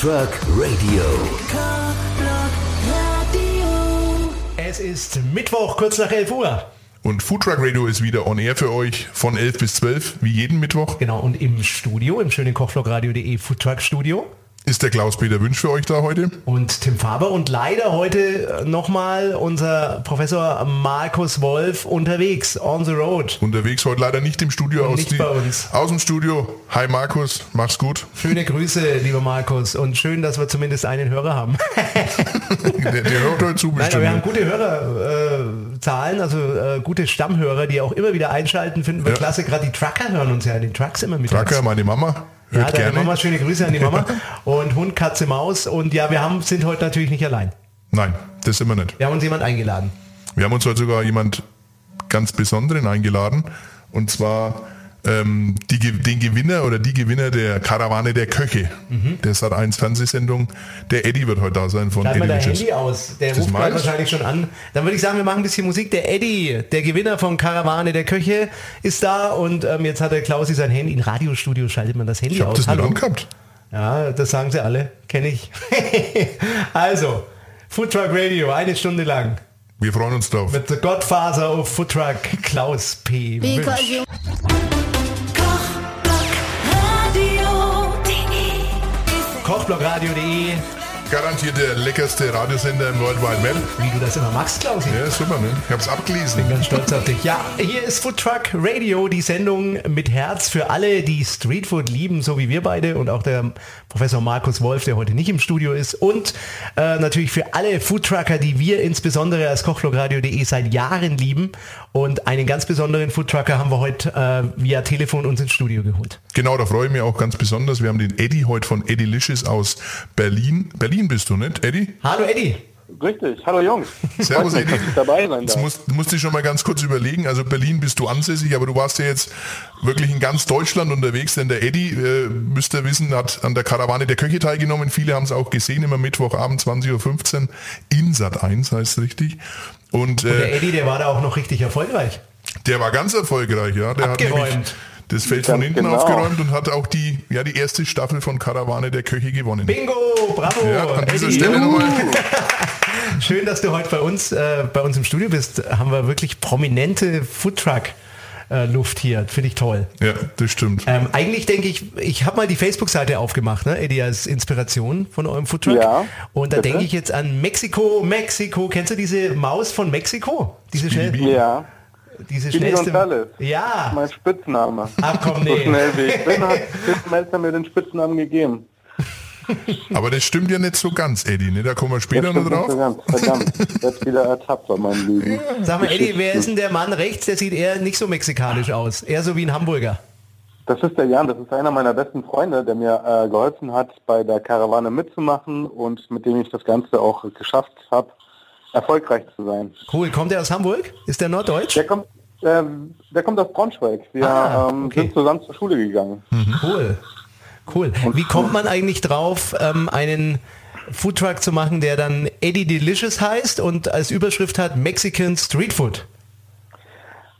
Truck Radio. Es ist Mittwoch, kurz nach 11 Uhr. Und Food Truck Radio ist wieder on air für euch von 11 bis 12, wie jeden Mittwoch. Genau, und im Studio, im schönen Kochvlogradio.de Food Truck Studio. Ist der Klaus-Peter Wünsch für euch da heute? Und Tim Faber und leider heute nochmal unser Professor Markus Wolf unterwegs, on the road. Unterwegs heute leider nicht im Studio, Und aus, nicht die, bei uns. aus dem Studio. Hi Markus, mach's gut. Schöne Grüße, lieber Markus. Und schön, dass wir zumindest einen Hörer haben. Der, der hört heute zu Nein, bestimmt. wir haben gute Hörerzahlen, also äh, gute Stammhörer, die auch immer wieder einschalten, finden wir Ja. klasse. Gerade die Trucker hören uns ja in den Trucks immer mit. Tracker, meine Mama, Ja, hört deine gerne. Mama, schöne Grüße an die Mama. Und Hund, Katze, Maus. Und ja, wir haben, sind heute natürlich nicht allein. Nein, das sind wir nicht. Wir haben uns jemand eingeladen. Wir haben uns heute sogar jemand ganz Besonderen eingeladen. Und zwar ähm, die, den Gewinner oder die Gewinner der Karawane der Köche. Mhm. Der Sat 1 Fernsehsendung. Der Eddie wird heute da sein von Schalt mal dein Delicious. Handy aus. Der Das ruft gerade wahrscheinlich schon an. Dann würde ich sagen, wir machen ein bisschen Musik. Der Eddie, der Gewinner von Karawane der Köche, ist da. Und ähm, jetzt hat der Klausi sein Handy. In Radiostudio schaltet man das Handy Ich aus. das Hallo. angehabt. Ja, das sagen sie alle. Kenne ich. also, Food Truck Radio, eine Stunde lang. Wir freuen uns drauf. Mit The Godfather of Food Truck, Klaus P. Because Wünsch. you Kochblockradio.de, Garantiert der leckerste Radiosender im World Wide Web. wie du das immer magst, Klausi. Ja, super, ne? Ich hab's abgelesen. Ganz stolz auf dich. Ja, hier ist Food Truck Radio, die Sendung mit Herz für alle, die Streetfood lieben, so wie wir beide und auch der Professor Markus Wolf, der heute nicht im Studio ist und äh, natürlich für alle Food Trucker, die wir insbesondere als Kochblockradio.de seit Jahren lieben und einen ganz besonderen Food Trucker haben wir heute äh, via Telefon uns ins Studio geholt. Genau, da freue ich mich auch ganz besonders. Wir haben den Eddie heute von Eddie Licious aus Berlin. Berlin bist du, nicht, Eddie? Hallo Eddie. Richtig. Hallo Jungs. Servus, Eddie. dabei sein Jetzt darf. musst, musst du schon mal ganz kurz überlegen. Also Berlin bist du ansässig, aber du warst ja jetzt wirklich in ganz Deutschland unterwegs, denn der Eddie, äh, müsst ihr wissen, hat an der Karawane der Köche teilgenommen. Viele haben es auch gesehen, immer Mittwochabend 20.15 Uhr in Sat 1 heißt es richtig. Und, Der äh, Eddie, der war da auch noch richtig erfolgreich. der war ganz erfolgreich, ja. Der hat Abgeräumt. nämlich das Feld von hinten genau. aufgeräumt und hat auch die, ja, die erste Staffel von Karawane der Köche gewonnen. Bingo, bravo, Ja, an dieser Eddie. Stelle nochmal. Schön, dass du heute bei uns, äh, bei uns im Studio bist. Haben wir wirklich prominente Foodtruck. Luft hier, finde ich toll. Ja, das stimmt. Ähm, eigentlich denke ich, ich habe mal die Facebook-Seite aufgemacht, ne, Eddie, als Inspiration von eurem Foodtruck. Ja, Und da denke ich jetzt an Mexiko, Mexiko. Kennst du diese Maus von Mexiko? Diese, schnell, Ja, diese schnellste. Gonzales. Ja. mein Spitzname. Ach komm, So nee. schnell wie ich bin, hat Tim Melzer mir den Spitznamen gegeben. Aber das stimmt ja nicht so ganz, Eddie. Ne? Da kommen wir später noch drauf. so ganz. Verdammt, jetzt wieder ertappt bei meinem Lügen. Sag mal, Eddie, wer ist denn der Mann rechts? Der sieht eher nicht so mexikanisch aus. Eher so wie ein Hamburger. Das ist der Jan, das ist einer meiner besten Freunde, der mir äh, geholfen hat, bei der Karawane mitzumachen und mit dem ich das Ganze auch geschafft habe, erfolgreich zu sein. Cool. Kommt er aus Hamburg? Ist der norddeutsch? Der kommt, ähm, der kommt aus Braunschweig. Wir Ah, ähm, okay. sind zusammen zur Schule gegangen. Cool. Cool. Wie kommt man eigentlich drauf, ähm, einen Foodtruck zu machen, der dann Eddie Delicious heißt und als Überschrift hat Mexican Street Food?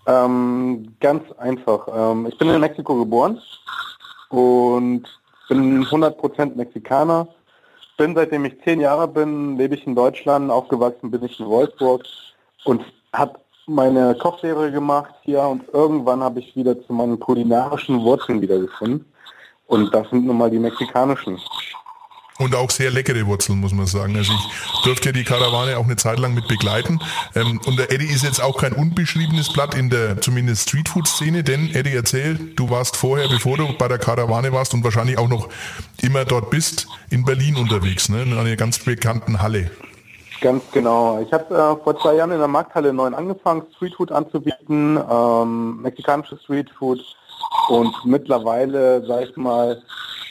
Ähm, ganz einfach. Ähm, ich bin in Mexiko geboren und bin 100% Mexikaner. Bin seitdem ich zehn Jahre bin, lebe ich in Deutschland. Aufgewachsen bin ich in Wolfsburg und habe meine Kochlehre gemacht hier und irgendwann habe ich wieder zu meinen kulinarischen Wurzeln wiedergefunden. Und das sind nun mal die mexikanischen. Und auch sehr leckere Wurzeln, muss man sagen. Also ich durfte ja die Karawane auch eine Zeit lang mit begleiten. Ähm, und der Eddie ist jetzt auch kein unbeschriebenes Blatt in der zumindest Streetfood-Szene, denn Eddie, erzähl, du warst vorher, bevor du bei der Karawane warst und wahrscheinlich auch noch immer dort bist, in Berlin unterwegs, ne? in einer ganz bekannten Halle. Ganz genau. Ich habe äh, vor zwei Jahren in der Markthalle 9 angefangen, Streetfood anzubieten, ähm, mexikanisches Streetfood und mittlerweile, sag ich mal,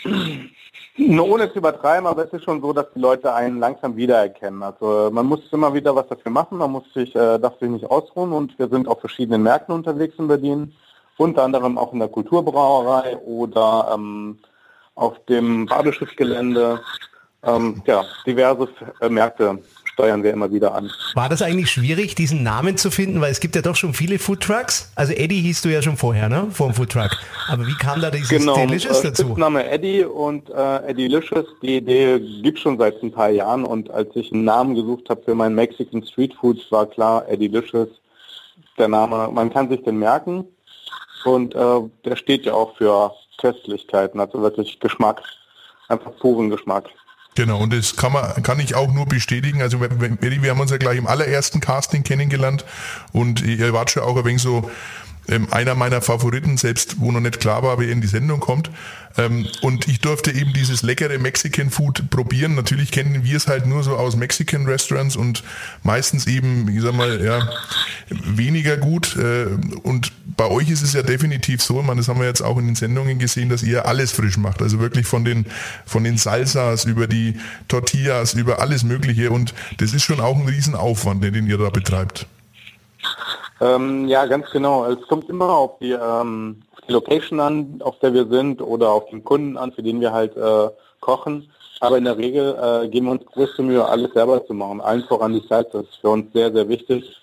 nur ohne zu übertreiben, aber es ist schon so, dass die Leute einen langsam wiedererkennen. Also man muss immer wieder was dafür machen, man muss sich, äh, darf sich nicht ausruhen und wir sind auf verschiedenen Märkten unterwegs in Berlin, unter anderem auch in der Kulturbrauerei oder ähm, auf dem Badeschiffgelände. Ähm, ja, diverse äh, Märkte steuern wir immer wieder an. War das eigentlich schwierig, diesen Namen zu finden? Weil es gibt ja doch schon viele Foodtrucks. Also Eddie hieß du ja schon vorher, ne? Vor dem Foodtruck. Aber wie kam da dieses genau, Delicious äh, dazu? Name Eddie und äh, Eddie Licious, die Idee gibt schon seit ein paar Jahren und als ich einen Namen gesucht habe für meinen Mexican Street Foods, war klar, Eddie Licious, der Name, man kann sich den merken und äh, der steht ja auch für Köstlichkeiten, also wirklich Geschmack, einfach puren Geschmack. Genau, und das kann man, kann ich auch nur bestätigen. Also wir, wir haben uns ja gleich im allerersten Casting kennengelernt und ihr wart schon auch ein wenig so ähm, einer meiner Favoriten, selbst wo noch nicht klar war, wer in die Sendung kommt. Ähm, und ich durfte eben dieses leckere Mexican Food probieren. Natürlich kennen wir es halt nur so aus Mexican Restaurants und meistens eben, ich sag mal, ja, weniger gut. Äh, und bei euch ist es ja definitiv so, man, das haben wir jetzt auch in den Sendungen gesehen, dass ihr alles frisch macht. Also wirklich von den, von den Salsas über die Tortillas, über alles Mögliche. Und das ist schon auch ein Riesenaufwand, den ihr da betreibt. Ähm, ja, ganz genau. Es kommt immer auf die, ähm, auf die Location an, auf der wir sind oder auf den Kunden an, für den wir halt äh, kochen. Aber in der Regel äh, geben wir uns größte Mühe, alles selber zu machen. Allen voran die Zeit, das ist für uns sehr, sehr wichtig.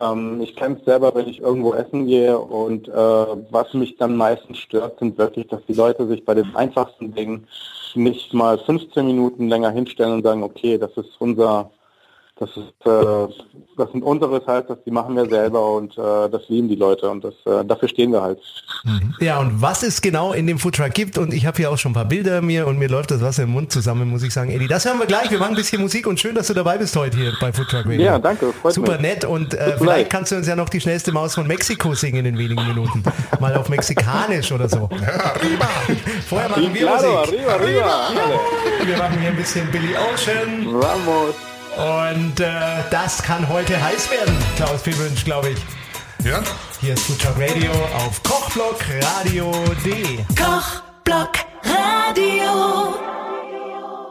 Ähm, ich kenne es selber, wenn ich irgendwo essen gehe und äh, was mich dann meistens stört, sind wirklich, dass die Leute sich bei den einfachsten Dingen nicht mal 15 Minuten länger hinstellen und sagen, okay, das ist unser das ist, äh, das sind unsere Salzas, die machen wir selber und äh, das lieben die Leute und das, äh, dafür stehen wir halt. Ja, und was es genau in dem Foodtruck gibt und ich habe hier auch schon ein paar Bilder mir und mir läuft das Wasser im Mund zusammen, muss ich sagen, Eddie. Das hören wir gleich. Wir machen ein bisschen Musik und schön, dass du dabei bist heute hier bei Foodtruck Radio. Ja, danke. Freut Super mich. nett und äh, vielleicht kannst du uns ja noch die schnellste Maus von Mexiko singen in wenigen Minuten. Mal auf Mexikanisch oder so. Ja, arriba. Vorher machen wir Musik. Arriba, arriba. Ja, wir machen hier ein bisschen Billy Ocean. Vamos. Und äh, das kann heute heiß werden, Klaus Piewünsch, glaube ich. Ja? Hier ist Food Radio auf kochblockradio.de. Kochblock Radio.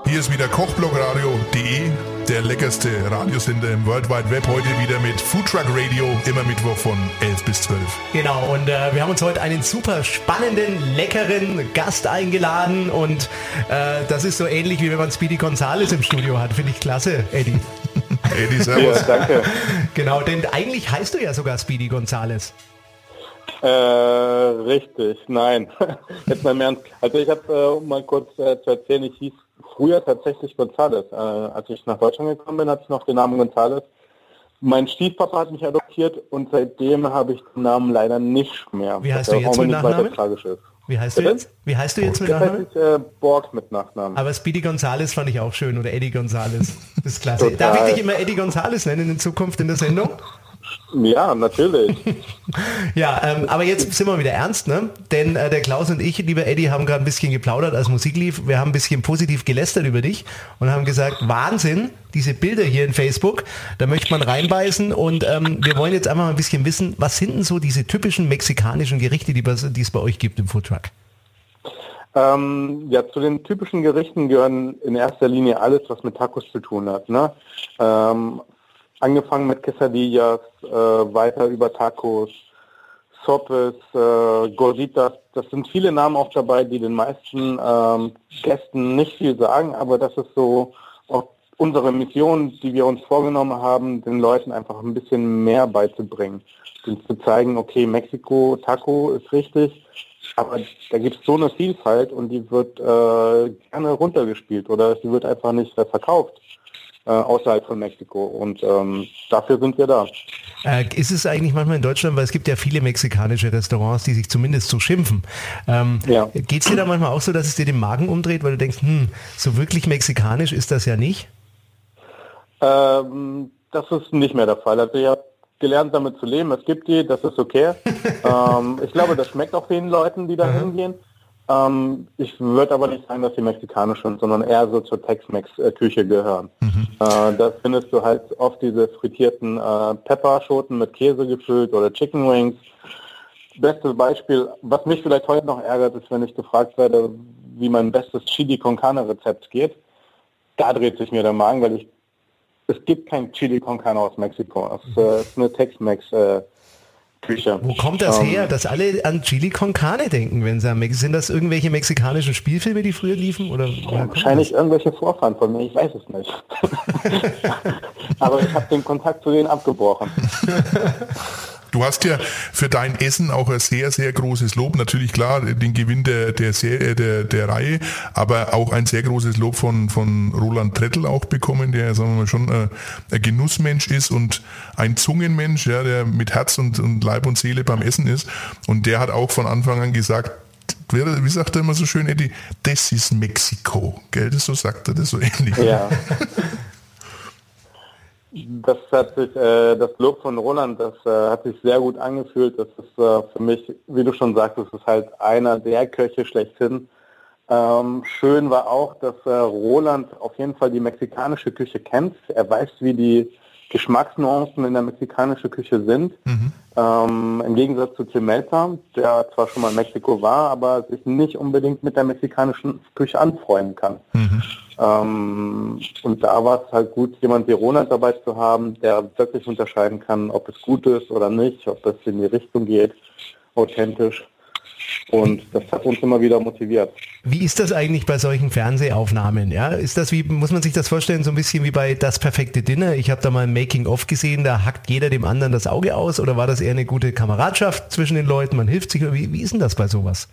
Hier ist wieder kochblockradio.de, der leckerste Radiosender im World Wide Web. Heute wieder mit Foodtruck Radio, immer Mittwoch von 11 bis 12. Genau, und äh, wir haben uns heute einen super spannenden, leckeren Gast eingeladen. Und äh, das ist so ähnlich, wie wenn man Speedy Gonzales im Studio hat. Finde ich klasse, Eddie. Eddie, servus. Ja, danke. Genau, denn eigentlich heißt du ja sogar Speedy Gonzales. Äh, richtig, nein. Jetzt mal im Ernst. Also ich habe, äh, um mal kurz äh, zu erzählen, ich hieß früher tatsächlich Gonzales. Äh, als ich nach Deutschland gekommen bin, hatte ich noch den Namen Gonzales. Mein Stiefpapa hat mich adoptiert und seitdem habe ich den Namen leider nicht mehr. Wie heißt du jetzt mit Nachnamen? Wie heißt Bitte? du jetzt? Wie heißt du jetzt mit Nachnamen? Ich, äh, Borg mit Nachnamen. Aber Speedy Gonzales fand ich auch schön oder Eddie Gonzales. Das ist klasse. Darf ich dich immer Eddie Gonzales nennen in Zukunft in der Sendung? Ja, natürlich. ja, ähm, aber jetzt sind wir wieder ernst, ne? Denn äh, der Klaus und ich, lieber Eddie, haben gerade ein bisschen geplaudert, als Musik lief. Wir haben ein bisschen positiv gelästert über dich und haben gesagt, Wahnsinn, diese Bilder hier in Facebook, da möchte man reinbeißen und ähm, wir wollen jetzt einfach mal ein bisschen wissen, was sind denn so diese typischen mexikanischen Gerichte, die, es bei euch gibt im Foodtruck? Ähm, ja, zu den typischen Gerichten gehören in erster Linie alles, was mit Tacos zu tun hat. Ne? Ähm, angefangen mit Quesadillas, äh, weiter über Tacos, Sopes, äh, Gorditas. Das sind viele Namen auch dabei, die den meisten ähm, Gästen nicht viel sagen, aber das ist so auch unsere Mission, die wir uns vorgenommen haben, den Leuten einfach ein bisschen mehr beizubringen. Und zu zeigen, okay, Mexiko, Taco ist richtig, aber da gibt es so eine Vielfalt und die wird äh, gerne runtergespielt oder sie wird einfach nicht verkauft äh, außerhalb von Mexiko. Und ähm, dafür sind wir da. Äh, ist es eigentlich manchmal in Deutschland, weil es gibt ja viele mexikanische Restaurants, die sich zumindest so schimpfen. Ähm, ja. Geht es dir da manchmal auch so, dass es dir den Magen umdreht, weil du denkst, hm, so wirklich mexikanisch ist das ja nicht? Ähm, das ist nicht mehr der Fall. Also ich habe gelernt, damit zu leben. Es gibt die, das ist okay. ähm, ich glaube, das schmeckt auch den Leuten, die da mhm. hingehen. Ähm, ich würde aber nicht sagen, dass sie mexikanisch sind, sondern eher so zur Tex-Mex-Küche gehören. Mhm. Äh, da findest du halt oft diese frittierten äh, Pepperschoten mit Käse gefüllt oder Chicken Wings. Bestes Beispiel, was mich vielleicht heute noch ärgert, ist, wenn ich gefragt werde, wie mein bestes Chili con Carne Rezept geht. Da dreht sich mir der Magen, weil ich es gibt kein Chili con Carne aus Mexiko. Es äh, ist eine Tex-Mex äh, Küche. Wo kommt das um, ähm, her, dass alle an Chili con Carne denken, wenn sie an Mex Sind das irgendwelche mexikanischen Spielfilme, die früher liefen? Oder wahrscheinlich irgendwelche Vorfahren von mir, ich weiß es nicht. Aber ich habe den Kontakt zu denen abgebrochen. Du hast ja für dein Essen auch ein sehr, sehr großes Lob. Natürlich klar, den Gewinn der, der, Serie, der, der Reihe, aber auch ein sehr großes Lob von, von Roland Trettel auch bekommen, der sagen wir mal, schon ein, ein Genussmensch ist und ein Zungenmensch, ja, der mit Herz und, und Leib und Seele beim Essen ist. Und der hat auch von Anfang an gesagt, wie sagt er immer so schön, Eddie, das ist Mexiko. Gell, das so sagt er das so ähnlich. Ja. Das hat sich, äh, das Lob von Roland, das äh, hat sich sehr gut angefühlt. Das ist äh, für mich, wie du schon sagtest, ist halt einer der Köche schlechthin. Ähm, schön war auch, dass äh, Roland auf jeden Fall die mexikanische Küche kennt. Er weiß, wie die Geschmacksnuancen in der mexikanischen Küche sind. Mhm. Ähm, Im Gegensatz zu Melzer, der zwar schon mal in Mexiko war, aber sich nicht unbedingt mit der mexikanischen Küche anfreunden kann. Mhm. Ähm, und da war es halt gut, jemand wie Ronald dabei zu haben, der wirklich unterscheiden kann, ob es gut ist oder nicht, ob es in die Richtung geht, authentisch. Und das hat uns immer wieder motiviert. Wie ist das eigentlich bei solchen Fernsehaufnahmen? Ja, ist das wie, muss man sich das vorstellen, so ein bisschen wie bei Das perfekte Dinner? Ich habe da mal ein Making-of gesehen, da hackt jeder dem anderen das Auge aus oder war das eher eine gute Kameradschaft zwischen den Leuten? Man hilft sich, wie, wie ist denn das bei sowas?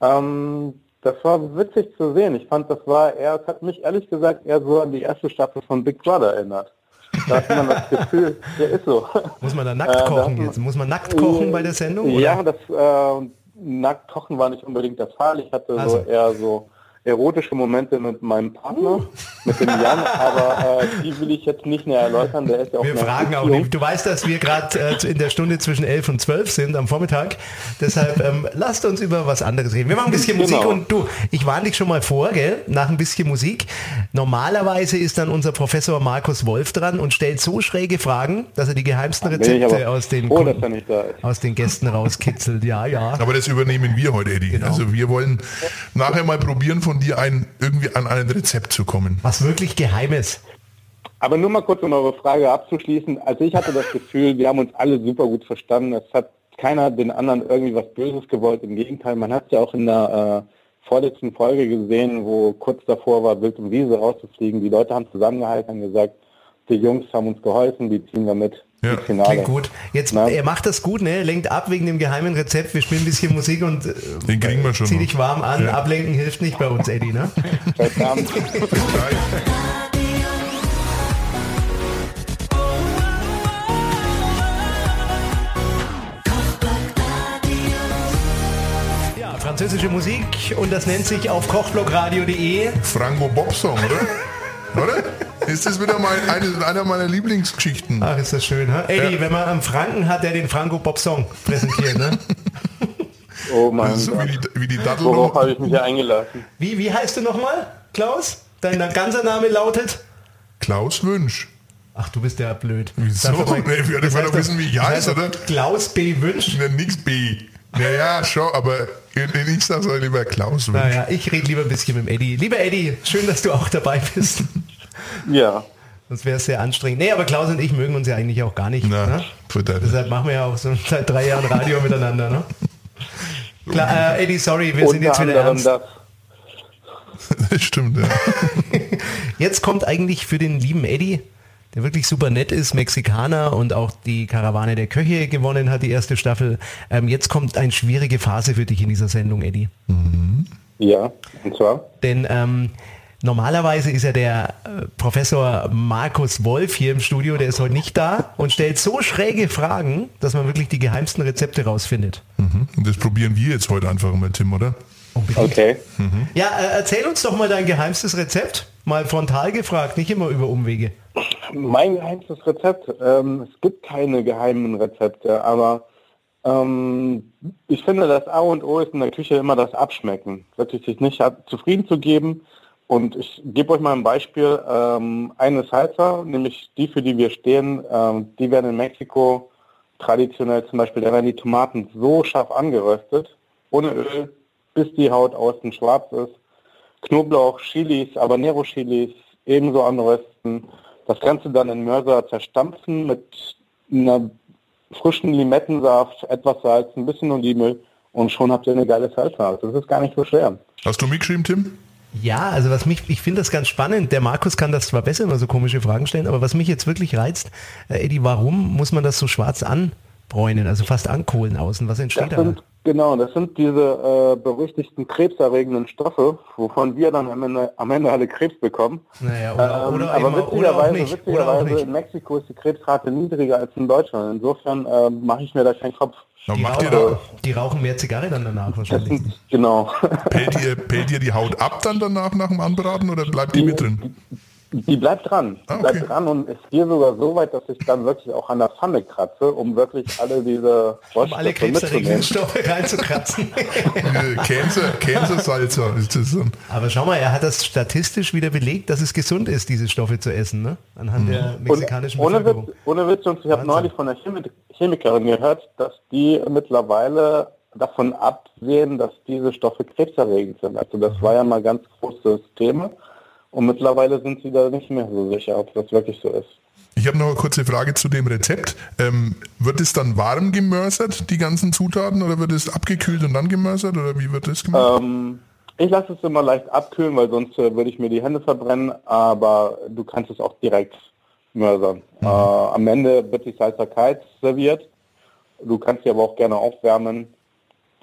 Ähm, das war witzig zu sehen. Ich fand, das war eher, es hat mich ehrlich gesagt eher so an die erste Staffel von Big Brother erinnert. Da hat man das Gefühl, der ist so. Muss man da nackt äh, kochen jetzt? Muss man nackt kochen bei der Sendung? Ja, oder? das äh, nackt kochen war nicht unbedingt der Fall. Ich hatte also. so eher so erotische Momente mit meinem Partner, mit dem Jan, aber äh, die will ich jetzt nicht mehr erläutern. Der ist ja auch wir fragen auch nicht. Du weißt, dass wir gerade äh, in der Stunde zwischen 11 und 12 sind am Vormittag. Deshalb ähm, lasst uns über was anderes reden. Wir machen ein bisschen Musik genau. und du, ich warne dich schon mal vor, gell, nach ein bisschen Musik. Normalerweise ist dann unser Professor Markus Wolf dran und stellt so schräge Fragen, dass er die geheimsten Rezepte aus den, froh, Kunden, aus den Gästen rauskitzelt. Ja, ja. Aber das übernehmen wir heute, Eddie. Genau. Also wir wollen nachher mal probieren von von dir ein, irgendwie an ein Rezept zu kommen. Was wirklich Geheimes. Aber nur mal kurz, um eure Frage abzuschließen. Also ich hatte das Gefühl, wir haben uns alle super gut verstanden. Es hat keiner den anderen irgendwie was Böses gewollt. Im Gegenteil, man hat es ja auch in der äh, vorletzten Folge gesehen, wo kurz davor war, Wild und Wiese rauszufliegen. Die Leute haben zusammengehalten und gesagt, die Jungs haben uns geholfen, die ziehen wir mit. Ja. Klingt gut. Jetzt, Na? er macht das gut, ne? lenkt ab wegen dem geheimen Rezept. Wir spielen ein bisschen Musik und äh, Den kriegen wir schon zieh dich warm an. Ja. Ablenken hilft nicht bei uns, Eddie, ne? ja, französische Musik und das nennt sich auf kochblockradio.de Franco Bobsong, oder? oder? Ist das wieder mal eine, einer meiner Lieblingsgeschichten. Ach, ist das schön, ha? Eddie, ja. wenn man einen Franken hat, der den Franco Bob Song präsentiert, ne? Oh mein so Gott. Wie die, wie die Dattel Worauf habe ich mich ja eingelassen? Wie, wie heißt du nochmal, Klaus? Dein, dein ganzer Name lautet? Klaus Wünsch. Ach, du bist ja blöd. Wieso? Mal, nee, wir das doch wissen, wie ich heiße, oder? Klaus B. Wünsch? Nee, nix B. Naja, schon, aber ich sage lieber Klaus. Naja, ich rede lieber ein bisschen mit dem Eddie. Lieber Eddie, schön, dass du auch dabei bist. Ja. Sonst wäre es sehr anstrengend. Nee, aber Klaus und ich mögen uns ja eigentlich auch gar nicht. Na, ne? Deshalb machen wir ja auch so seit drei Jahren Radio miteinander. Ne? Klar, äh, Eddie, sorry, wir Unter sind jetzt wieder ernst. Das. das stimmt, ja. Jetzt kommt eigentlich für den lieben Eddie, der wirklich super nett ist, Mexikaner und auch die Karawane der Köche gewonnen hat, die erste Staffel. Ähm, jetzt kommt eine schwierige Phase für dich in dieser Sendung, Eddie. Mhm. Ja, und zwar? Denn ähm, Normalerweise ist ja der äh, Professor Markus Wolf hier im Studio, der ist heute nicht da und stellt so schräge Fragen, dass man wirklich die geheimsten Rezepte rausfindet. Mhm. Und das probieren wir jetzt heute einfach mal, Tim, oder? Unbedingt. Okay. Mhm. Ja, äh, erzähl uns doch mal dein geheimstes Rezept. Mal frontal gefragt, nicht immer über Umwege. Mein geheimstes Rezept? Ähm, es gibt keine geheimen Rezepte, aber ähm, ich finde, das A und O ist in der Küche immer das Abschmecken. Wirklich sich nicht zufrieden zu geben, und ich gebe euch mal ein Beispiel. Ähm, eine Salsa, nämlich die, für die wir stehen, ähm, die werden in Mexiko traditionell zum Beispiel, da werden die Tomaten so scharf angeröstet, ohne Öl, bis die Haut außen schwarz ist. Knoblauch, Chilis, Habanero-Chilis ebenso anrösten. Das Ganze dann in Mörser zerstampfen mit einer frischen Limettensaft, etwas Salz, ein bisschen Olivenöl und schon habt ihr eine geile Salsa. Das ist gar nicht so schwer. Hast du mitgeschrieben, Tim? Ja, also was mich, ich finde das ganz spannend. Der Markus kann das zwar besser immer so komische Fragen stellen, aber was mich jetzt wirklich reizt, äh, Eddie, warum muss man das so schwarz anbräunen, also fast ankohlen außen? Was entsteht Das da? sind, genau, das sind diese äh, berüchtigten krebserregenden Stoffe, wovon wir dann am Ende, am Ende alle Krebs bekommen. Naja, oder, Ähm, oder, aber eben, oder auch witzigerweise, nicht. Oder auch witzigerweise nicht. in Mexiko ist die Krebsrate niedriger als in Deutschland. Insofern äh, mache ich mir da keinen Kopf. Die, ihr rauchen, da, die rauchen mehr Zigarre dann danach wahrscheinlich. sind, genau. pellt ihr, pellt ihr die Haut ab dann danach nach dem Anbraten oder bleibt die mit drin? Die bleibt dran. Die Ah, okay. bleibt dran und ist hier sogar so weit, dass ich dann wirklich auch an der Pfanne kratze, um wirklich alle diese Um alle krebserregenden mitzunehmen. Stoffe reinzukratzen. Äh, Käse, Käsesalzer ist das dann. Aber schau mal, er hat das statistisch wieder belegt, dass es gesund ist, diese Stoffe zu essen, ne? Anhand der Und mexikanischen ohne Bevölkerung. Witz, ohne Witz, Jungs, ich habe neulich von einer Chemi Chemikerin gehört, dass die mittlerweile davon absehen, dass diese Stoffe krebserregend sind. Also das war ja mal ganz großes Thema. Und mittlerweile sind sie da nicht mehr so sicher, ob das wirklich so ist. Ich habe noch eine kurze Frage zu dem Rezept. Ähm, wird es dann warm gemörsert, die ganzen Zutaten, oder wird es abgekühlt und dann gemörsert, oder wie wird das gemacht? Ähm, ich lasse es immer leicht abkühlen, weil sonst äh, würde ich mir die Hände verbrennen, aber du kannst es auch direkt mörsern. Äh, am Ende wird die Salsa kalt serviert. Du kannst sie aber auch gerne aufwärmen.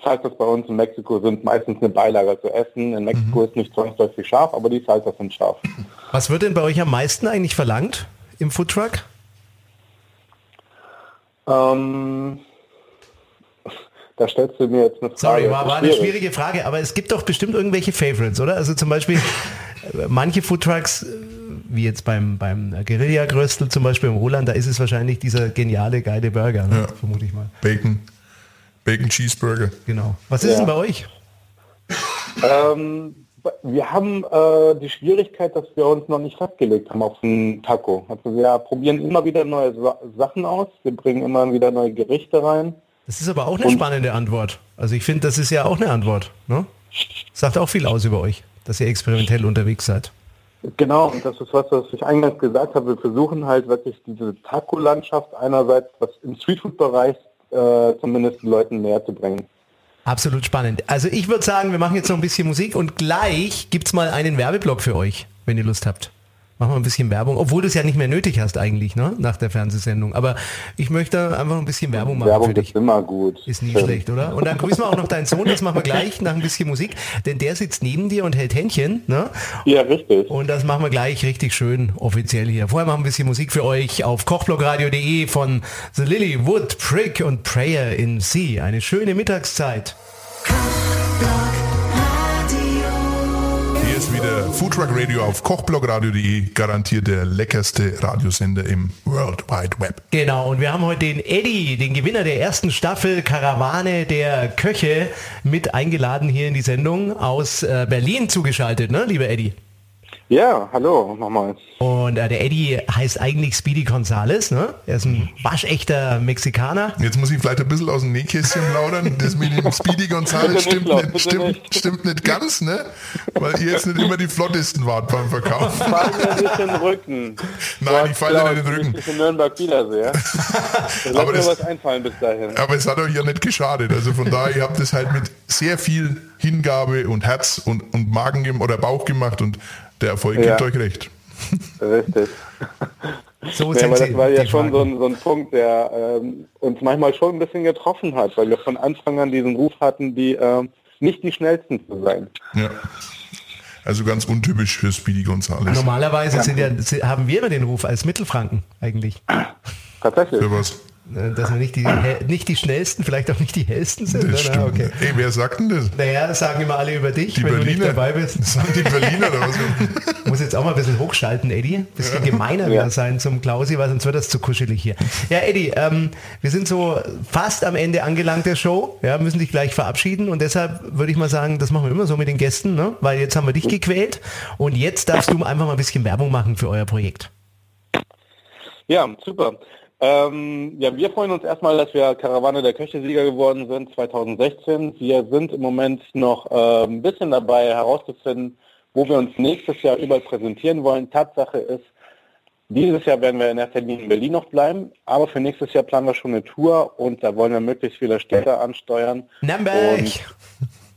Salsas bei uns in Mexiko sind meistens eine Beilage zu essen. In Mexiko ist nicht zwangsläufig scharf, aber die Salsas sind scharf. Was wird denn bei euch am meisten eigentlich verlangt im Foodtruck? Ähm, da stellst du mir jetzt eine Frage. Sorry, war, war eine schwierig. schwierige Frage, aber es gibt doch bestimmt irgendwelche Favorites, oder? Also zum Beispiel äh, manche Foodtrucks, äh, wie jetzt beim, beim Guerilla-Gröstel zum Beispiel im Roland, da ist es wahrscheinlich dieser geniale, geile Burger, ne? Ja. vermute ich mal. Bacon, Bacon Cheeseburger. Genau. Was ist Ja. denn bei euch? Ähm, wir haben äh, die Schwierigkeit, dass wir uns noch nicht festgelegt haben auf einen Taco. Also wir probieren immer wieder neue Sa Sachen aus, wir bringen immer wieder neue Gerichte rein. Das ist aber auch eine Und- spannende Antwort. Also ich finde, das ist ja auch eine Antwort. Ne? Sagt auch viel aus über euch, dass ihr experimentell unterwegs seid. Genau, und das ist was, was ich eingangs gesagt habe. Wir versuchen halt wirklich diese Taco-Landschaft einerseits, was im Streetfood-Bereich äh, zumindest Leuten näher zu bringen. Absolut spannend. Also ich würde sagen, wir machen jetzt noch ein bisschen Musik und gleich gibt's mal einen Werbeblock für euch, wenn ihr Lust habt. Machen wir ein bisschen Werbung, obwohl du es ja nicht mehr nötig hast eigentlich, ne? Nach der Fernsehsendung. Aber ich möchte einfach ein bisschen Werbung machen Werbung für dich. ist immer gut. Ist nie Schön. schlecht, oder? Und dann grüßen wir auch noch deinen Sohn, das machen wir gleich nach ein bisschen Musik, denn der sitzt neben dir und hält Händchen, ne? Ja, richtig. Und das machen wir gleich richtig schön offiziell hier. Vorher machen wir ein bisschen Musik für euch auf kochblogradio.de von The Lily, Wood, Prick und Prayer in Sea. Eine schöne Mittagszeit. Hier Foodtruck Radio auf kochblogradio.de, garantiert der leckerste Radiosender im World Wide Web. Genau, und wir haben heute den Eddie, den Gewinner der ersten Staffel Karawane der Köche, mit eingeladen hier in die Sendung aus äh, Berlin zugeschaltet, ne, lieber Eddie? Ja, hallo nochmal. Und äh, der Eddie heißt eigentlich Speedy Gonzales, ne? Er ist ein waschechter Mexikaner. Jetzt muss ich vielleicht ein bisschen aus dem Nähkästchen plaudern. Das mit dem Speedy Gonzales nicht, stimmt nicht, bitte stimmt, nicht. stimmt nicht ganz, ne? Weil ihr jetzt nicht immer die flottesten wart beim Verkauf. Fall mir nicht in den Rücken. Nein, ich falle dir nicht in den Rücken. Ich in Nürnberg wiedersehe. Lass Aber mir das- was einfallen bis dahin. Aber es hat euch ja nicht geschadet. Also von daher, ihr habt es halt mit sehr viel Hingabe und Herz und, und Magen oder Bauch gemacht und der Erfolg Ja. gibt euch recht. Richtig. So Ja, sind aber das war ja schon so ein, so ein Punkt, der ähm, uns manchmal schon ein bisschen getroffen hat, weil wir von Anfang an diesen Ruf hatten, die ähm, nicht die schnellsten zu sein. Ja. Also ganz untypisch für Speedy Gonzales. Normalerweise sind ja, haben wir immer den Ruf als Mittelfranken eigentlich. Tatsächlich. Für was? Äh, Dass wir nicht die, nicht die schnellsten, vielleicht auch nicht die hellsten sind. Das oder? stimmt. Okay. Ey, wer sagt denn das? Naja, das sagen immer alle über dich, Die wenn du nicht Berliner. dabei bist. Das sagen die Berliner oder was? Muss jetzt auch mal ein bisschen hochschalten, Eddie. Bisschen gemeiner Ja. wieder sein zum Klausi, weil sonst wird das zu kuschelig hier. Ja, Eddie, ähm, wir sind so fast am Ende angelangt der Show. Ja, müssen dich gleich verabschieden und deshalb würde ich mal sagen, das machen wir immer so mit den Gästen, ne? weil jetzt haben wir dich gequält und jetzt darfst du einfach mal ein bisschen Werbung machen für euer Projekt. Ja, super. Ähm, ja, wir freuen uns erstmal, dass wir Karawane der Köche-Sieger geworden sind 2016. Wir sind im Moment noch äh, ein bisschen dabei herauszufinden, wo wir uns nächstes Jahr überall präsentieren wollen. Tatsache ist, dieses Jahr werden wir in erster Linie in Berlin noch bleiben, aber für nächstes Jahr planen wir schon eine Tour und da wollen wir möglichst viele Städte ansteuern. Nürnberg! Und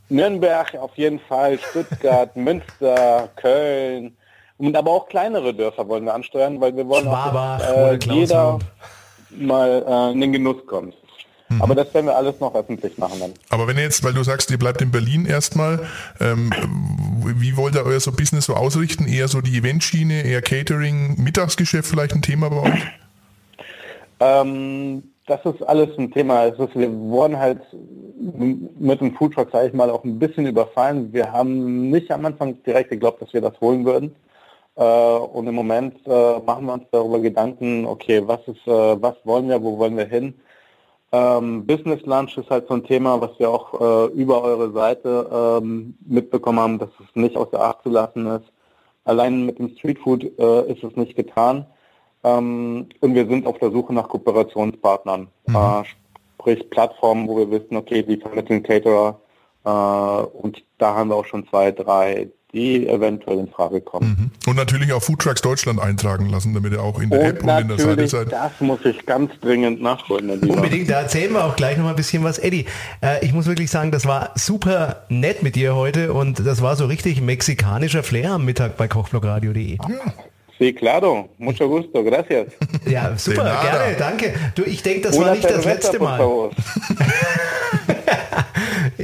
Nürnberg auf jeden Fall, Stuttgart, Münster, Köln und aber auch kleinere Dörfer wollen wir ansteuern, weil wir wollen Schwabach auch, dass, äh, jeder mal äh, in den Genuss kommt. Mhm. Aber das werden wir alles noch öffentlich machen dann. Aber wenn ihr jetzt, weil du sagst, ihr bleibt in Berlin erstmal, ähm, wie wollt ihr euer so Business so ausrichten? Eher so die Eventschiene, eher Catering, Mittagsgeschäft vielleicht ein Thema bei euch? Ähm, das ist alles ein Thema. Es ist, wir wurden halt mit dem Foodtruck, sage ich mal, auch ein bisschen überfallen. Wir haben nicht am Anfang direkt geglaubt, dass wir das holen würden. Äh, und im Moment äh, machen wir uns darüber Gedanken, okay, was ist, äh, was wollen wir, wo wollen wir hin? Ähm, Business Lunch ist halt so ein Thema, was wir auch über eure Seite ähm, mitbekommen haben, dass es nicht außer Acht zu lassen ist. Allein mit dem Streetfood äh, ist es nicht getan. Ähm, und wir sind auf der Suche nach Kooperationspartnern, äh, sprich Plattformen, wo wir wissen, okay, die vermitteln Caterer. Äh, und da haben wir auch schon zwei, drei, die eventuell in Frage kommen. Und natürlich auch Foodtrucks Deutschland eintragen lassen, damit ihr auch in der Und App und in der Seite natürlich, seid. das muss ich ganz dringend nachholen. Unbedingt, da erzählen wir auch gleich noch mal ein bisschen was. Eddie, äh, ich muss wirklich sagen, das war super nett mit dir heute und das war so richtig mexikanischer Flair am Mittag bei kochblogradio.de. Sí, claro. Mucho gusto. Gracias. Ja, super, gerne, danke. Du, ich denke, das war Una nicht das letzte Mal.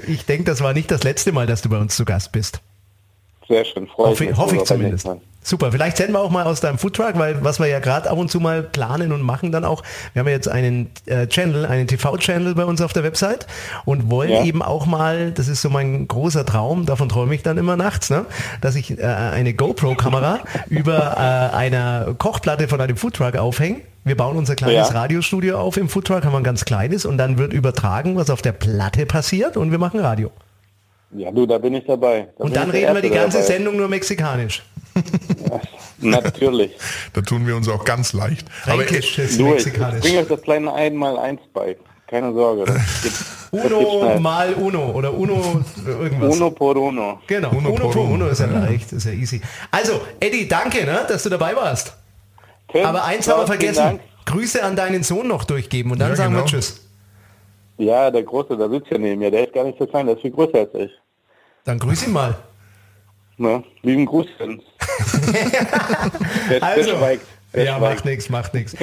Ich denke, das war nicht das letzte Mal, dass du bei uns zu Gast bist. Sehr schön, freue Hoffe, hoffe ich zumindest. Super, vielleicht senden wir auch mal aus deinem Foodtruck, weil was wir ja gerade ab und zu mal planen und machen dann auch, wir haben ja jetzt einen äh, Channel, einen TV-Channel bei uns auf der Website und wollen Ja. eben auch mal, das ist so mein großer Traum, davon träume ich dann immer nachts, ne, dass ich äh, eine GoPro-Kamera über äh, einer Kochplatte von einem Foodtruck aufhänge. Wir bauen unser kleines Ja. Radiostudio auf im Foodtruck, haben wir ein ganz kleines und dann wird übertragen, was auf der Platte passiert und wir machen Radio. Ja, du, da bin ich dabei. Da Und dann ich reden wir die ganze dabei Sendung nur mexikanisch. ist. Natürlich. Da tun wir uns auch ganz leicht. Aber Fränkisches Du, ich Mexikanisch. bringe euch das kleine Einmal eins bei. Keine Sorge. Geht Uno mal Uno oder Uno irgendwas. Uno por uno. Genau, Uno Uno, por Uno. Uno ist ja leicht, ist ja easy. Also, Eddie, danke, ne, dass du dabei warst. Tim, Aber eins haben wir vergessen. Grüße an deinen Sohn noch durchgeben und dann Ja, sagen genau. wir Tschüss. Ja, der Große, der sitzt hier neben mir. Der ist gar nicht so klein, der ist viel größer als ich. Dann grüß ihn mal. Ne? Lieben Gruß, der, Also, der schweigt. Der ja, schweigt. macht nichts, macht nichts.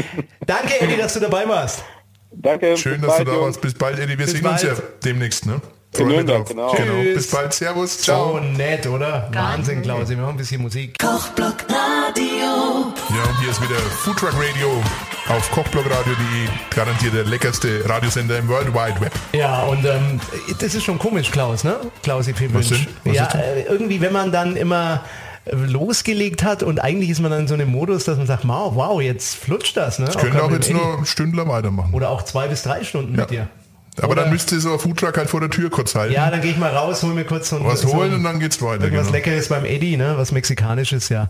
Danke, Eddie, dass du dabei warst. Danke. schön, dass du bald, da Jungs. warst. Bis bald, Eddie. Wir Bis sehen uns ja bald. demnächst, ne? In Nürnberg, genau. genau. Bis bald. Servus. So Ciao. nett, oder? Wahnsinn, Klaus. Wir machen ein bisschen Musik. Kochblock Radio. Ja, und hier ist wieder Foodtruck Radio auf kochbloggradio.de. Garantiert der leckerste Radiosender im World Wide Web. Ja, und ähm, das ist schon komisch, Klaus, ne? Klausi Was Wünsch. denn? Was Ja, äh, irgendwie, wenn man dann immer äh, losgelegt hat und eigentlich ist man dann in so einem Modus, dass man sagt, wow, wow jetzt flutscht das, ne? Ich könnte auch mit jetzt nur Stündler weitermachen. Oder auch zwei bis drei Stunden Ja. mit dir. Aber Oder- dann müsste so ein Foodtruck halt vor der Tür kurz halten. Ja, dann gehe ich mal raus, hol mir kurz so ein, was so holen ein- und dann geht's weiter. Irgendwas Genau. Leckeres beim Eddie, ne? was Mexikanisches, ja.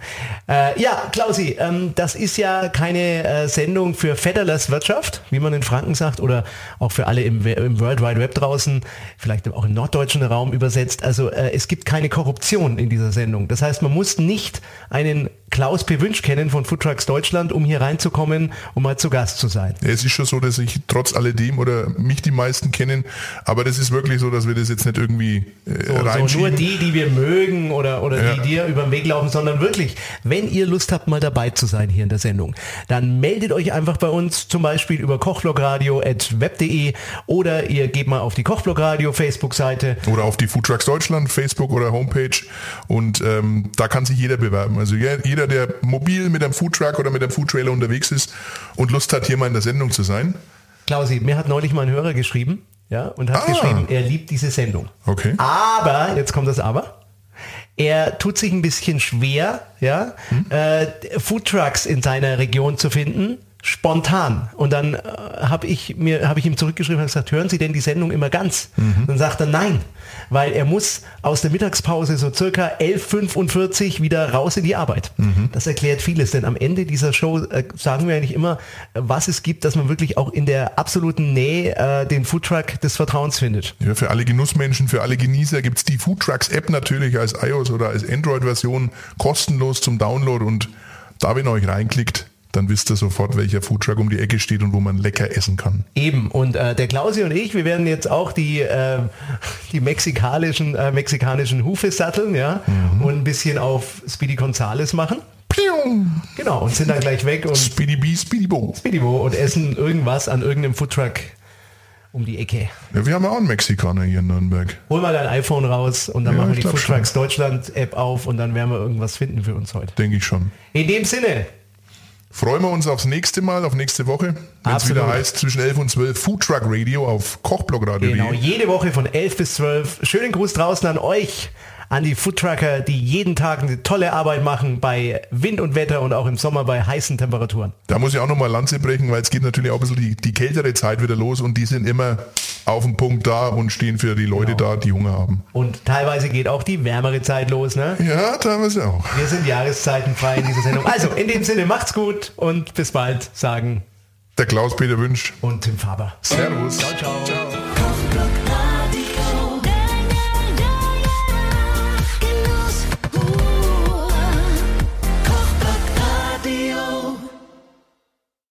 Äh, ja, Klausi, ähm, das ist ja keine äh, Sendung für Fedderless Wirtschaft, wie man in Franken sagt, oder auch für alle im, im World Wide Web draußen, vielleicht auch im norddeutschen Raum übersetzt. Also äh, es gibt keine Korruption in dieser Sendung. Das heißt, man muss nicht einen Klaus P. Wünsch kennen von Food Trucks Deutschland, um hier reinzukommen, um mal zu Gast zu sein. Ja, es ist schon so, dass ich trotz alledem oder mich die meisten kennen, aber das ist wirklich so, dass wir das jetzt nicht irgendwie äh, So, so reinschieben. nur die, die wir mögen oder, oder Ja. die dir über den Weg laufen, sondern wirklich, wenn ihr Lust habt, mal dabei zu sein hier in der Sendung, dann meldet euch einfach bei uns, zum Beispiel über kochblogradio.web.de oder ihr geht mal auf die Kochblogradio Facebook-Seite. oder auf die Food Trucks Deutschland, Facebook oder Homepage und ähm, da kann sich jeder bewerben. Also je- jeder, der mobil mit einem Foodtruck oder mit einem Foodtrailer unterwegs ist und Lust hat, hier mal in der Sendung zu sein. Klausi, mir hat neulich mal ein Hörer geschrieben, ja, und hat Ah. geschrieben, er liebt diese Sendung. Okay. Aber, jetzt kommt das Aber, er tut sich ein bisschen schwer, ja, äh, Foodtrucks in seiner Region zu finden, spontan. Und dann äh, habe ich mir habe ich ihm zurückgeschrieben und gesagt, hören Sie denn die Sendung immer ganz? Dann sagt er nein, weil er muss aus der Mittagspause so circa 11.45 wieder raus in die Arbeit. Das erklärt vieles, denn am Ende dieser Show äh, sagen wir eigentlich immer, was es gibt, dass man wirklich auch in der absoluten Nähe äh, den Foodtruck des Vertrauens findet. Ja, für alle Genussmenschen, für alle Genießer gibt's die Food Trucks App natürlich als iOS oder als Android-Version kostenlos zum Download und da, wenn ihr euch reinklickt, dann wisst ihr sofort, welcher Foodtruck um die Ecke steht und wo man lecker essen kann. Eben, und äh, der Klausi und ich, wir werden jetzt auch die, äh, die mexikanischen, äh, mexikanischen Hufe satteln, ja, Mhm. und ein bisschen auf Speedy Gonzales machen. Genau, und sind dann gleich weg und Speedy Bee, Speedy Bo. Speedybo und essen irgendwas an irgendeinem Foodtruck um die Ecke. Ja, wir haben ja auch einen Mexikaner hier in Nürnberg. Hol mal dein iPhone raus und dann Ja, machen wir die Foodtrucks Deutschland App auf und dann werden wir irgendwas finden für uns heute. Denke ich schon. In dem Sinne, Freuen wir uns aufs nächste Mal, auf nächste Woche, wenn es wieder heißt, zwischen 11 und 12 Foodtruck Radio auf Kochblockradio.de. genau, jede Woche von 11 bis 12. Schönen Gruß draußen an euch, an die Foodtrucker, die jeden Tag eine tolle Arbeit machen bei Wind und Wetter und auch im Sommer bei heißen Temperaturen. Da muss ich auch nochmal Lanze brechen, weil es geht natürlich auch ein bisschen die, die kältere Zeit wieder los und die sind immer auf dem Punkt da und stehen für die Leute Genau. da, die Hunger haben. Und teilweise geht auch die wärmere Zeit los, ne? Ja, teilweise auch. Wir sind jahreszeitenfrei in dieser Sendung. Also, in dem Sinne, macht's gut und bis bald, sagen Der Klaus-Peter Wünsch. und Tim Faber. Servus. Ciao, ciao. Kochblock